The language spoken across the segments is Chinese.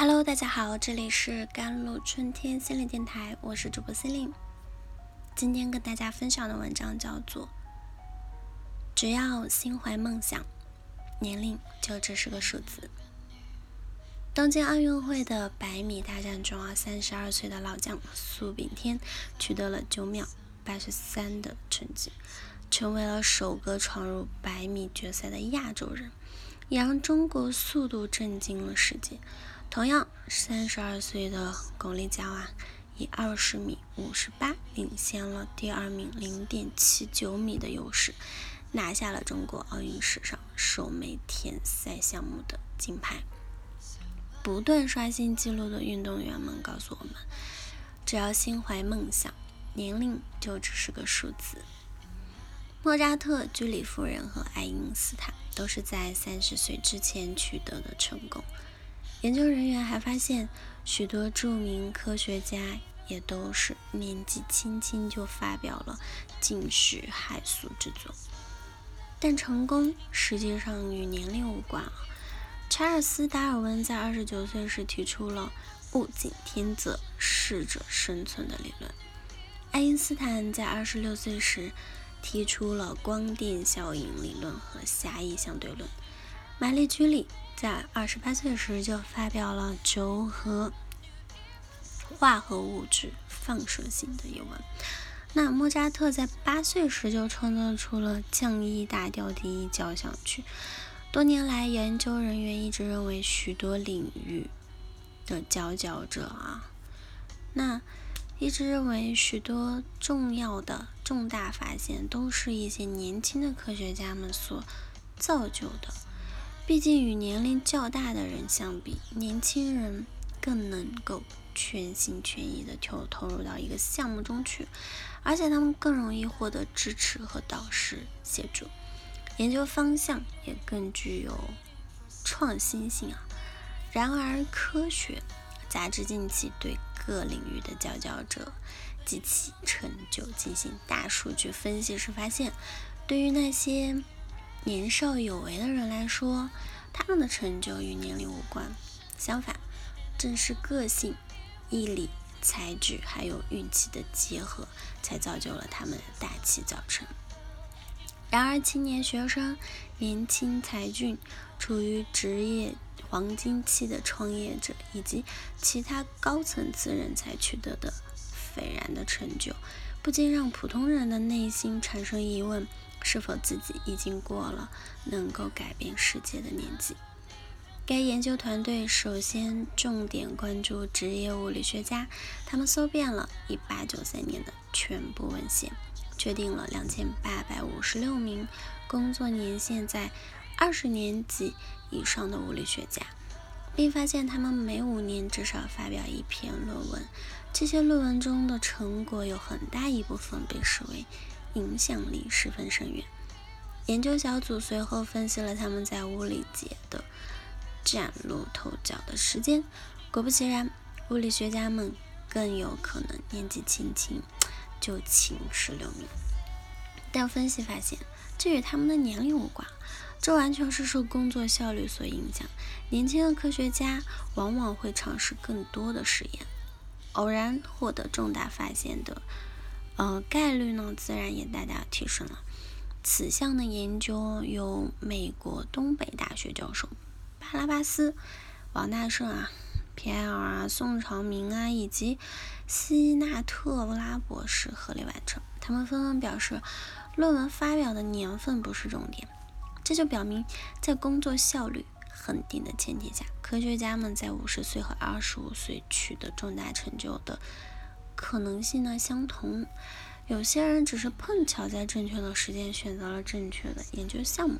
Hello，大家好，这里是甘露春天心理电台，我是主播心灵。今天跟大家分享的文章叫做《只要心怀梦想，年龄就只是个数字》。东京奥运会的百米大战中啊，三十二岁的老将苏炳添取得了九秒八十三的成绩，成为了首个闯入百米决赛的亚洲人，也让中国速度震惊了世界。同样，三十二岁的巩立姣啊，以二十米五十八领先了第二名零点七九米的优势，拿下了中国奥运史上首枚田赛项目的金牌。不断刷新纪录的运动员们告诉我们：只要心怀梦想，年龄就只是个数字。莫扎特、居里夫人和爱因斯坦都是在三十岁之前取得的成功。研究人员还发现，许多著名科学家也都是年纪轻轻就发表了惊世骇俗之作。但成功实际上与年龄无关！查尔斯·达尔文在二十九岁时提出了“物竞天择，适者生存”的理论；爱因斯坦在二十六岁时提出了光电效应理论和狭义相对论；玛丽居里。在二十八岁时就发表了轴和化合物质放射性的一文。那莫扎特在八岁时就创作出了降 E 大调第一交响曲。多年来，研究人员一直认为许多领域的佼佼者啊，那一直认为许多重要的重大发现都是一些年轻的科学家们所造就的。毕竟与年龄较大的人相比，年轻人更能够全心全意地投投入到一个项目中去，而且他们更容易获得支持和导师协助，研究方向也更具有创新性啊。然而，科学杂志近期对各领域的佼佼者及其成就进行大数据分析时发现，对于那些年少有为的人来说，他们的成就与年龄无关。相反，正是个性、毅力、才智还有运气的结合，才造就了他们的大器早成。然而，青年学生、年轻才俊、处于职业黄金期的创业者以及其他高层次人才取得的斐然的成就，不禁让普通人的内心产生疑问。是否自己已经过了能够改变世界的年纪？该研究团队首先重点关注职业物理学家，他们搜遍了1893年的全部文献，确定了2856名工作年限在20年级以上的物理学家，并发现他们每五年至少发表一篇论文。这些论文中的成果有很大一部分被视为。影响力十分深远。研究小组随后分析了他们在物理界的崭露头角的时间。果不其然，物理学家们更有可能年纪轻轻就秦十留名。但分析发现，这与他们的年龄无关，这完全是受工作效率所影响。年轻的科学家往往会尝试更多的实验，偶然获得重大发现的。呃，概率呢，自然也大大提升了。此项的研究由美国东北大学教授巴拉巴斯、王大胜啊、皮埃尔啊、宋朝明啊以及希纳特拉博士合力完成。他们纷纷表示，论文发表的年份不是重点。这就表明，在工作效率很低的前提下，科学家们在五十岁和二十五岁取得重大成就的。可能性呢相同，有些人只是碰巧在正确的时间选择了正确的研究项目，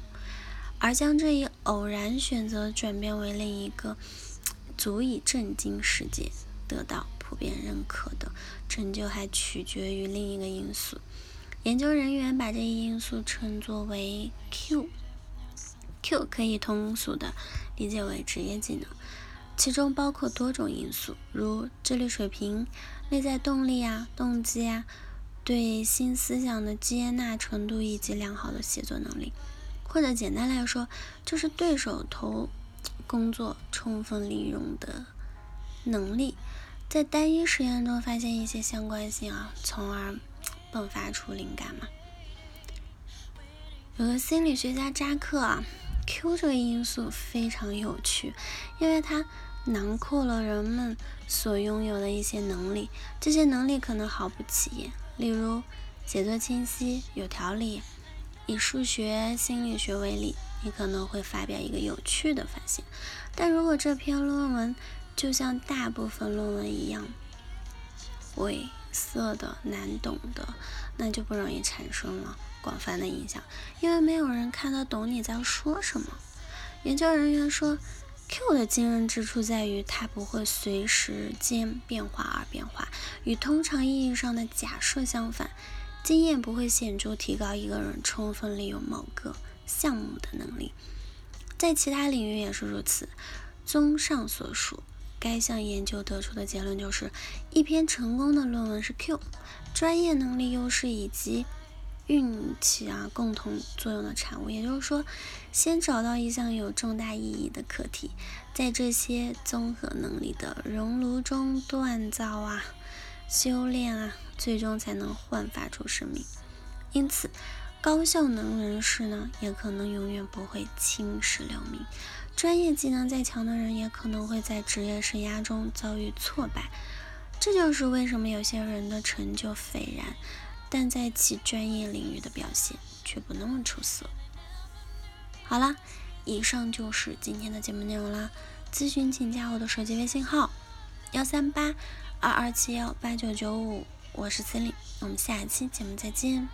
而将这一偶然选择转变为另一个足以震惊世界、得到普遍认可的成就，还取决于另一个因素。研究人员把这一因素称作为 Q。Q 可以通俗的理解为职业技能。其中包括多种因素，如智力水平、内在动力啊、动机啊、对新思想的接纳程度以及良好的写作能力。或者简单来说，就是对手头工作充分利用的能力，在单一实验中发现一些相关性啊，从而迸发出灵感嘛。有个心理学家扎克啊，Q 这个因素非常有趣，因为他囊括了人们所拥有的一些能力，这些能力可能毫不起眼，例如写作清晰、有条理。以数学心理学为例，你可能会发表一个有趣的发现，但如果这篇论文就像大部分论文一样晦涩的、难懂的，那就不容易产生了广泛的影响，因为没有人看得懂你在说什么。研究人员说，Q 的惊人之处在于它不会随时间变化而变化，与通常意义上的假设相反。经验不会显著提高一个人充分利用某个项目的能力，在其他领域也是如此。综上所述，该项研究得出的结论就是：一篇成功的论文是 Q 专业能力优势以及运气啊共同作用的产物。也就是说，先找到一项有重大意义的课题，在这些综合能力的熔炉中锻造啊。修炼啊，最终才能焕发出生命。因此，高效能人士呢，也可能永远不会青史留名。专业技能再强的人，也可能会在职业生涯中遭遇挫败。这就是为什么有些人的成就斐然，但在其专业领域的表现却不那么出色。好啦，以上就是今天的节目内容啦。咨询请加我的手机微信号：幺三八。二二七幺八九九五，我是司令，我们下期节目再见。